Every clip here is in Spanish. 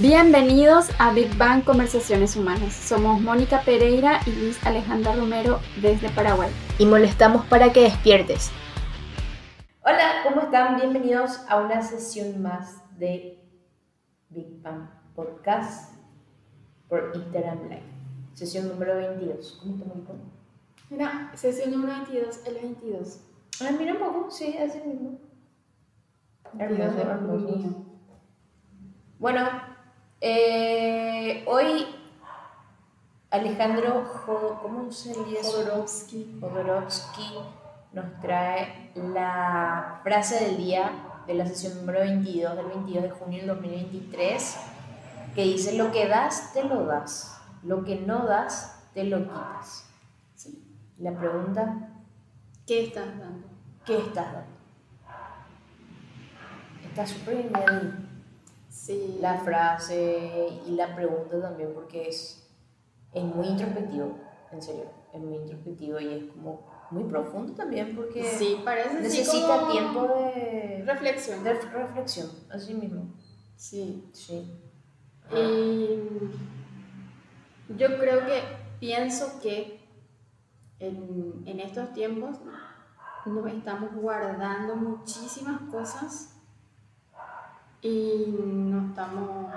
Bienvenidos a Big Bang Conversaciones Humanas. Somos Mónica Pereira y Luis Alejandra Romero desde Paraguay. Y molestamos para que despiertes. Hola, ¿cómo están? Bienvenidos a una sesión más de Big Bang Podcast por Instagram Live. Sesión número 22. ¿Cómo te Mónica? Mira, sesión número 22, el 22. Ah, mira un poco, sí, así mismo. Hermoso, Hermoso, hermoso. hermoso. Bueno, eh, hoy Alejandro Jodo, ¿cómo se? Jodorowsky. Jodorowsky nos trae la frase del día de la sesión número 22 del 22 de junio del 2023 que dice lo que das te lo das, lo que no das te lo quitas. Sí. La pregunta, ¿Qué estás dando? ¿qué estás dando? Está súper Sí. La frase y la pregunta también porque es, es muy introspectivo, en serio, es muy introspectivo y es como muy profundo también porque Sí, parece necesita como tiempo de, Reflexión. de reflexión, así mismo. Sí. Sí. Y yo creo que pienso que en, en estos tiempos nos estamos guardando muchísimas cosas y no estamos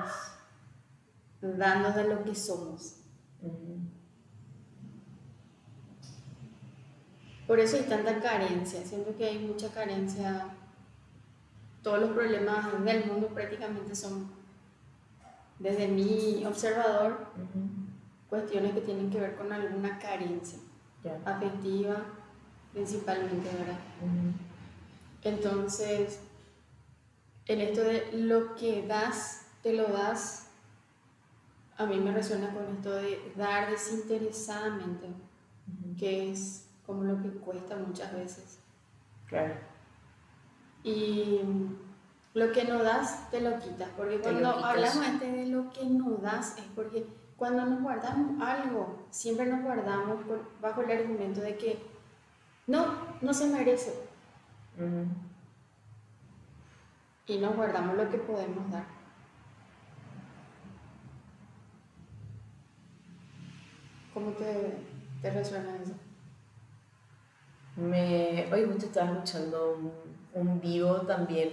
dando de lo que somos. Por eso hay tanta carencia. Siento que hay mucha carencia. Todos los problemas del mundo prácticamente son, desde mi observador, cuestiones que tienen que ver con alguna carencia afectiva, principalmente, ¿verdad? Entonces, en esto de lo que das, te lo das, a mí me resuena con esto de dar desinteresadamente, que es como lo que cuesta muchas veces. Claro. Y lo que no das, te lo quitas. Porque Te cuando hablamos este de lo que no das, es porque cuando nos guardamos algo, siempre nos guardamos por- bajo el argumento de que no, no se merece. Ujú. Y nos guardamos lo que podemos dar. ¿Cómo te, te resuena eso? Me, hoy justo estaba escuchando un, un vivo también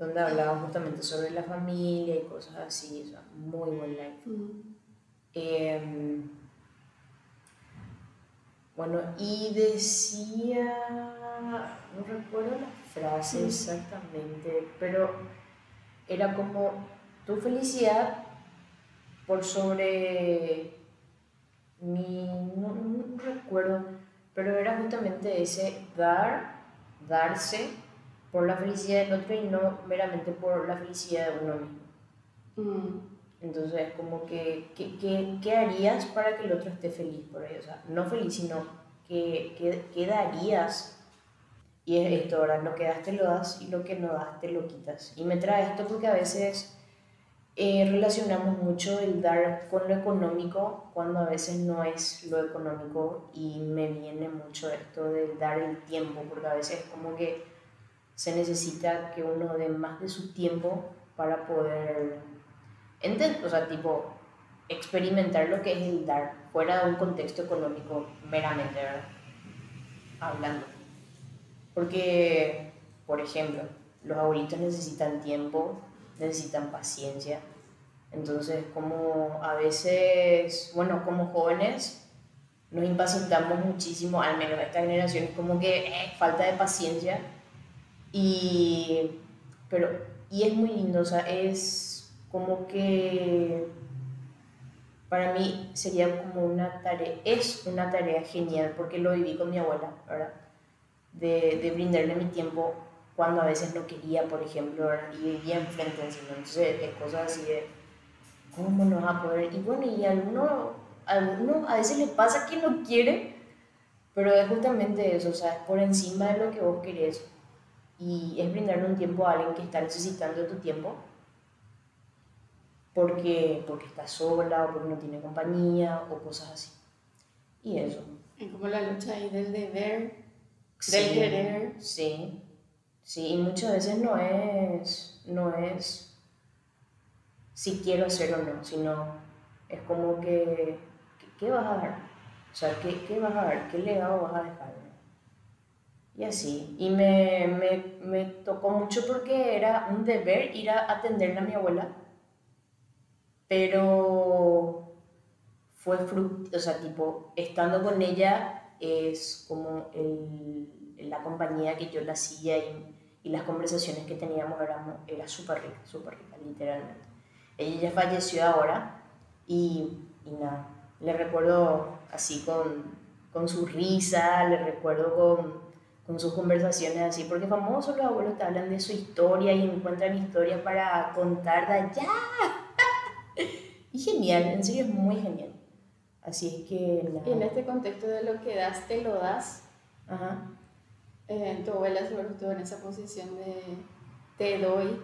donde hablaba justamente sobre la familia y cosas así, o sea, muy buen live. Em, bueno, y decía, no recuerdo la frase Mm. exactamente, pero era como tu felicidad por sobre mi, no, no recuerdo, pero era justamente ese dar, darse por la felicidad del otro y no meramente por la felicidad de uno mismo. Mm, Entonces, como que, ¿qué, qué, qué harías para que el otro esté feliz por ahí? O sea, no feliz, sino que, que, ¿qué darías? Y es esto, ahora lo que das te lo das y lo que no das te lo quitas. Y me trae esto porque a veces eh, relacionamos mucho el dar con lo económico cuando a veces no es lo económico y me viene mucho esto del dar el tiempo, porque a veces como que se necesita que uno dé más de su tiempo para poder Enten- o sea, tipo, experimentar lo que es el dar fuera de un contexto económico meramente, ¿verdad? Hablando. Porque, por ejemplo, los abuelitos necesitan tiempo, necesitan paciencia. Entonces, como a veces, bueno, como jóvenes, nos impacientamos muchísimo, al menos esta generación, es como que eh, falta de paciencia. Y, pero, y es muy lindo, o sea, es como que para mí sería como una tarea, es una tarea genial porque lo viví con mi abuela, ¿verdad? De, de brindarle mi tiempo cuando a veces no quería, por ejemplo, ¿verdad? y vivía enfrente. Entonces, es cosas así de, ¿cómo nos va a poder? Y bueno, y a alguno, a alguno a veces le pasa que no quiere, pero es justamente eso, o sea, es por encima de lo que vos querés. Y es brindarle un tiempo a alguien que está necesitando tu tiempo porque, porque está sola o porque no tiene compañía o cosas así. Y eso. Es como la lucha ahí del deber, Sí, del querer. Sí, sí, y muchas veces no es, no es si quiero hacer o no, sino es como que, ¿qué vas a dar? O sea, ¿qué, qué vas a dar? ¿Qué legado vas a dejar? Y así. Y me, me, me, tocó mucho porque era un deber ir a atenderle a mi abuela. Pero fue fruto, o sea, tipo, estando con ella es como el, la compañía que yo la hacía y, y las conversaciones que teníamos eran, era súper rica, súper rica, literalmente. Ella ya falleció ahora y, y nada, le recuerdo así con, con su risa, le recuerdo con con sus conversaciones así, porque famosos los abuelos te hablan de su historia y encuentran historias para contar de allá. y genial, en serio es muy genial. Así es que... Y en este contexto de lo que das, te lo das. Ajá. Eh, tu abuela sobre estuvo en esa posición de te doy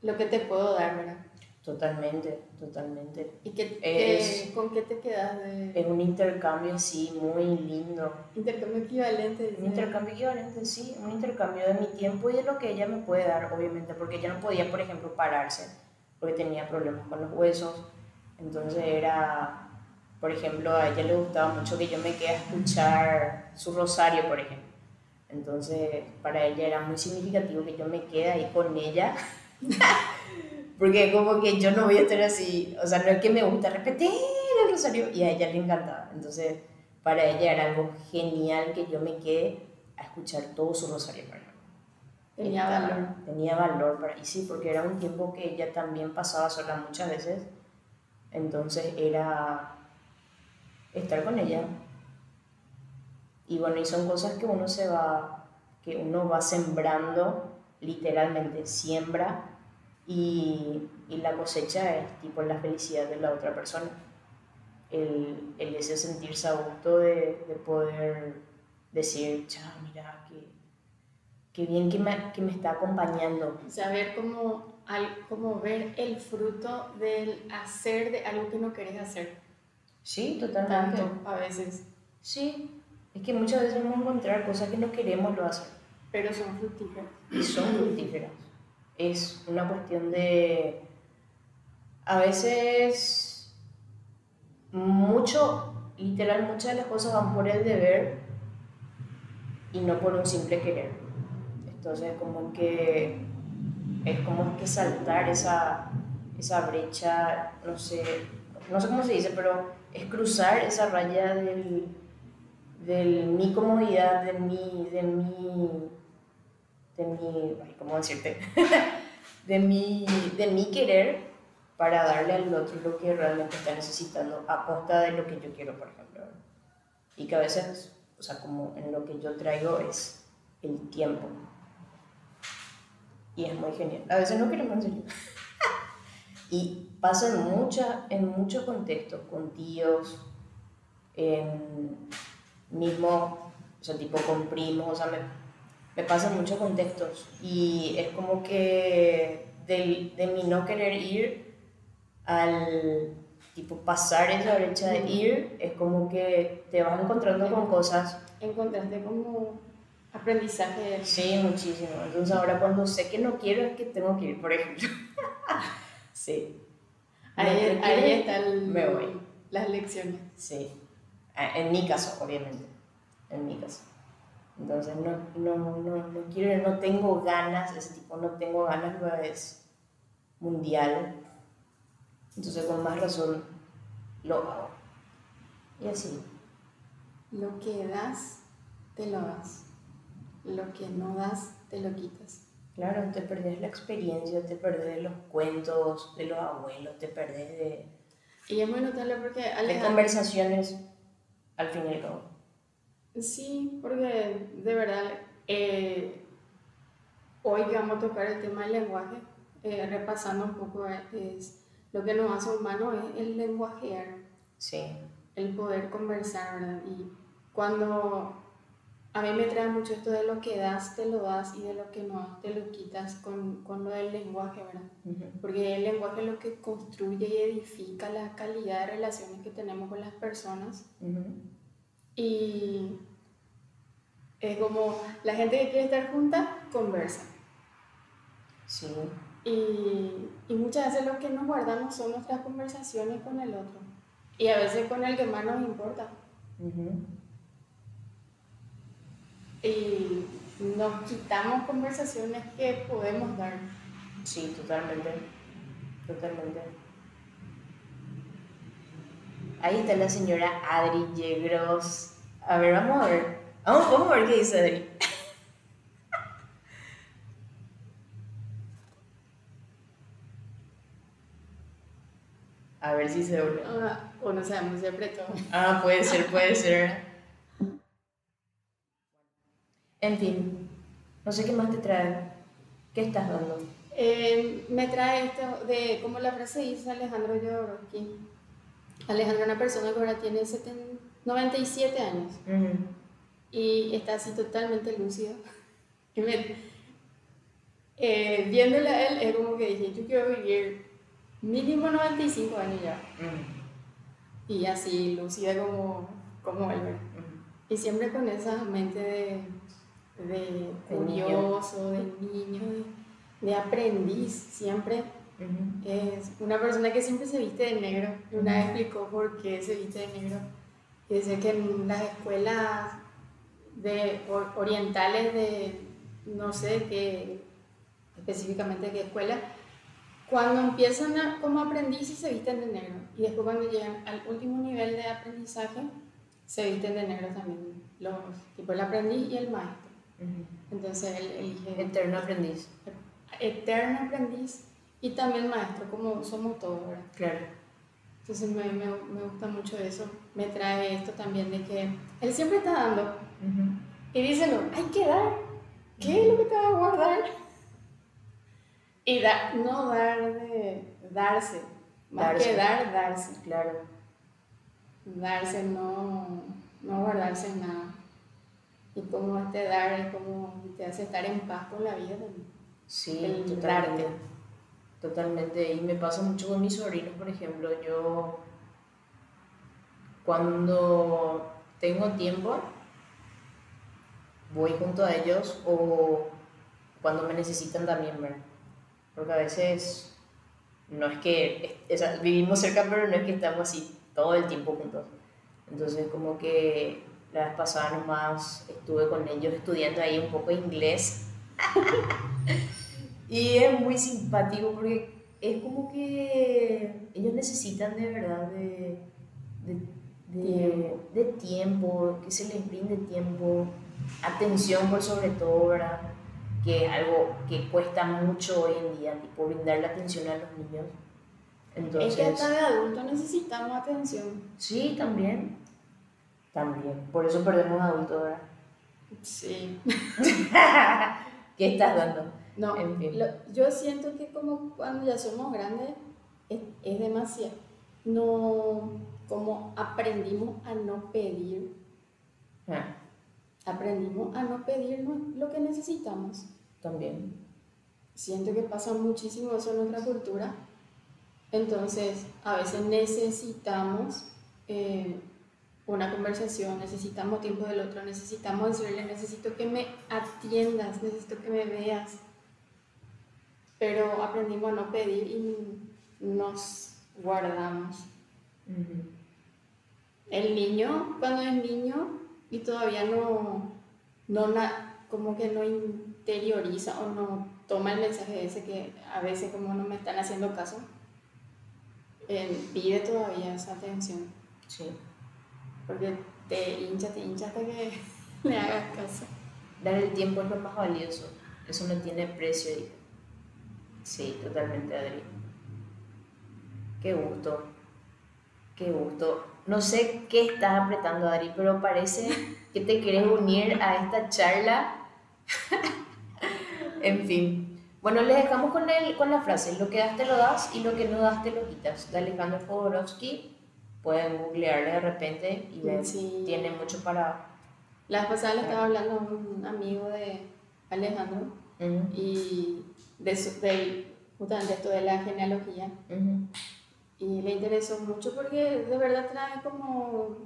lo que te puedo dar, ¿verdad? Totalmente, totalmente. ¿Y qué, con qué te quedas de...? Es un intercambio, sí, muy lindo. Intercambio equivalente. Un intercambio equivalente, sí. Un intercambio de mi tiempo y de lo que ella me puede dar, obviamente. Porque ella no podía, por ejemplo, pararse, porque tenía problemas con los huesos. Entonces era, por ejemplo, a ella le gustaba mucho que yo me quede a escuchar su rosario, por ejemplo. Entonces, para ella era muy significativo que yo me quede ahí con ella. Porque como que yo no voy a estar así, o sea, no es que me gusta repetir el rosario y a ella le encantaba. Entonces, para ella era algo genial que yo me quede a escuchar todo su rosario para Tenía valor. Tenía valor para y sí, porque era un tiempo que ella también pasaba sola muchas veces. Entonces era estar con ella. Y bueno, y son cosas que uno se va, que uno va sembrando, literalmente siembra y, y, la cosecha es tipo la felicidad de la otra persona. El, el ese sentirse a gusto de, de poder decir, chao, mira, qué, qué bien que me, que me está acompañando. Saber cómo, al, cómo ver el fruto del hacer de algo que no querés hacer. Sí, totalmente. Tanto, a veces. Sí, es que muchas veces vamos a encontrar cosas que no queremos lo hacer. Pero son fructíferas. Y son fructíferas es una cuestión de, a veces, mucho, literal, muchas de las cosas van por el deber y no por un simple querer. Entonces, como que es como que saltar esa, esa brecha, no sé, no sé cómo se dice, pero es cruzar esa raya del, del mi comodidad, de mi, de mi de mi, ¿cómo decirte? de, mi, de mi querer para darle al otro lo que realmente está necesitando a costa de lo que yo quiero, por ejemplo. Y que a veces, o sea, como en lo que yo traigo es el tiempo. Y es muy genial. A veces no queremos en y pasa en, mucha, en muchos contextos, con tíos, en mismo, o sea, tipo con primos, o sea, me, me pasa en muchos contextos y es como que de, de mi no querer ir al tipo pasar esa brecha de ir, es como que te vas encontrando con cosas. Encontraste como aprendizaje. Sí, muchísimo. Entonces ahora cuando sé que no quiero es que tengo que ir, por ejemplo. sí. Ahí, ahí están me voy. las lecciones. Sí. En mi caso, obviamente. En mi caso. Entonces no, no, no, no quiero, no tengo ganas, ese tipo no tengo ganas, lo es mundial. Entonces con más razón lo hago. Y así. Lo que das, te lo das. Lo que no das, te lo quitas. Claro, te perdés la experiencia, te perdés los cuentos de los abuelos, te perdés de... Y es muy notable porque De conversaciones, al fin y al cabo. Sí, porque de verdad, eh, hoy que vamos a tocar el tema del lenguaje, eh, repasando un poco, es lo que nos hace humanos es el lenguajear. Sí. El poder conversar, ¿verdad? Y cuando a mí me trae mucho esto de lo que das, te lo das y de lo que no te lo quitas con, con lo del lenguaje, ¿verdad? Porque el lenguaje es lo que construye y edifica la calidad de relaciones que tenemos con las personas. Y es como la gente que quiere estar junta, conversa. Sí. Y, y muchas veces lo que nos guardamos son nuestras conversaciones con el otro. Y a veces con el que más nos importa. Y nos quitamos conversaciones que podemos dar. Sí, totalmente. Totalmente. Ahí está la señora Adri Yegros. A ver, vamos a ver. Vamos, vamos a ver qué dice Adri. A ver si se ve. Ah, o no sabemos si apretó. Ah, puede ser, puede ser. En fin, no sé qué más te trae. ¿Qué estás dando? Eh, me trae esto de, como la frase dice Alejandro Jodorowsky. Alejandro es una persona que ahora tiene 97 años y está así totalmente lúcido. Y me, eh, viéndole a él, es como que dije, yo quiero vivir mínimo 95 años ya. Y así, lúcida como, como él. Y siempre con esa mente de de curioso, de niño, de, aprendiz, siempre. Es una persona que siempre se viste de negro. Una vez explicó por qué se viste de negro. Y dice que en las escuelas de, orientales de no sé qué, específicamente qué escuela, cuando empiezan como aprendices se visten de negro. Y después cuando llegan al último nivel de aprendizaje, se visten de negro también. Los, tipo el aprendiz y el maestro. Entonces él elige... Eterno aprendiz. Eterno aprendiz y también maestro, como somos todos, ¿verdad? Claro. Entonces me, me, me, gusta mucho eso. Me trae esto también de que él siempre está dando. Y díselo, hay que dar. ¿Qué es lo que te va a guardar? Y da, no dar de darse. Más que dar, darse. Claro. Darse, no, no guardarse nada y cómo este dar es como te hace estar en paz con la vida. Sí, totalmente. Totalmente. Y me pasa mucho con mis sobrinos, por ejemplo. Yo, cuando tengo tiempo, voy junto a ellos o cuando me necesitan también, ¿verdad? Porque a veces no es que vivimos cerca, pero no es que estamos así todo el tiempo juntos. Entonces, como que la vez pasada nomás estuve con ellos estudiando ahí un poco inglés. y es muy simpático porque es como que ellos necesitan de verdad de, de, de, tiempo, que se les brinde tiempo, atención por sobre todo, ¿verdad? Que es algo que cuesta mucho hoy en día, tipo brindarle atención a los niños. Entonces, es que hasta de adultos necesitamos atención. Sí, también. También. Por eso perdemos adultos ahora. Sí. ¿Qué estás dando? No, en fin. yo siento que como cuando ya somos grandes es, es demasiado. No, como aprendimos a no pedir. Ah. Aprendimos a no pedir lo que necesitamos. También. Siento que pasa muchísimo eso en nuestra cultura. Entonces, a veces necesitamos eh, una conversación, necesitamos tiempo del otro, necesitamos decirle, necesito que me atiendas, necesito que me veas. Pero aprendimos a no pedir y nos guardamos. El niño, cuando es niño y todavía no, no como que no interioriza o no toma el mensaje ese que a veces como no me están haciendo caso, eh, pide todavía esa atención. Sí porque te hincha, te hincha hasta que le hagas caso. Dar el tiempo es lo más valioso, eso no tiene precio. Sí, totalmente, Adri. Qué gusto, qué gusto. No sé qué estás apretando, Adri, pero parece que te quieres unir a esta charla. en fin. Bueno, les dejamos con, el, con la frase, lo que das te lo das y lo que no das te lo quitas, de Alejandro Jodorowsky pueden googlearle de repente y ver si tiene mucho para... La pasada le estaba hablando a un amigo de Alejandro y de, de, justamente esto de la genealogía y le interesó mucho porque de verdad trae como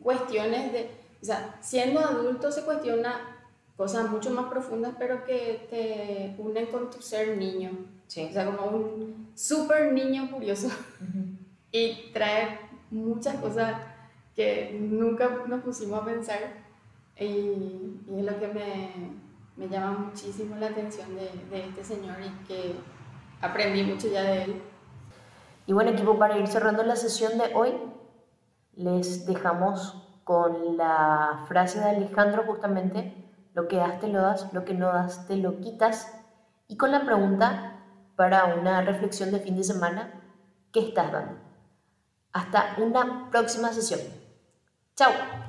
cuestiones de... O sea, siendo adulto se cuestiona cosas mucho más profundas, pero que te unen con tu ser niño. Sí. O sea, como un súper niño curioso. Y trae muchas cosas que nunca nos pusimos a pensar. Y, y es lo que me, me, llama muchísimo la atención de, de este señor y que aprendí mucho ya de él. Y bueno, equipo, para ir cerrando la sesión de hoy, les dejamos con la frase de Alejandro justamente, lo que das te lo das, lo que no das te lo quitas, y con la pregunta para una reflexión de fin de semana, ¿qué estás dando? Hasta una próxima sesión. Chao.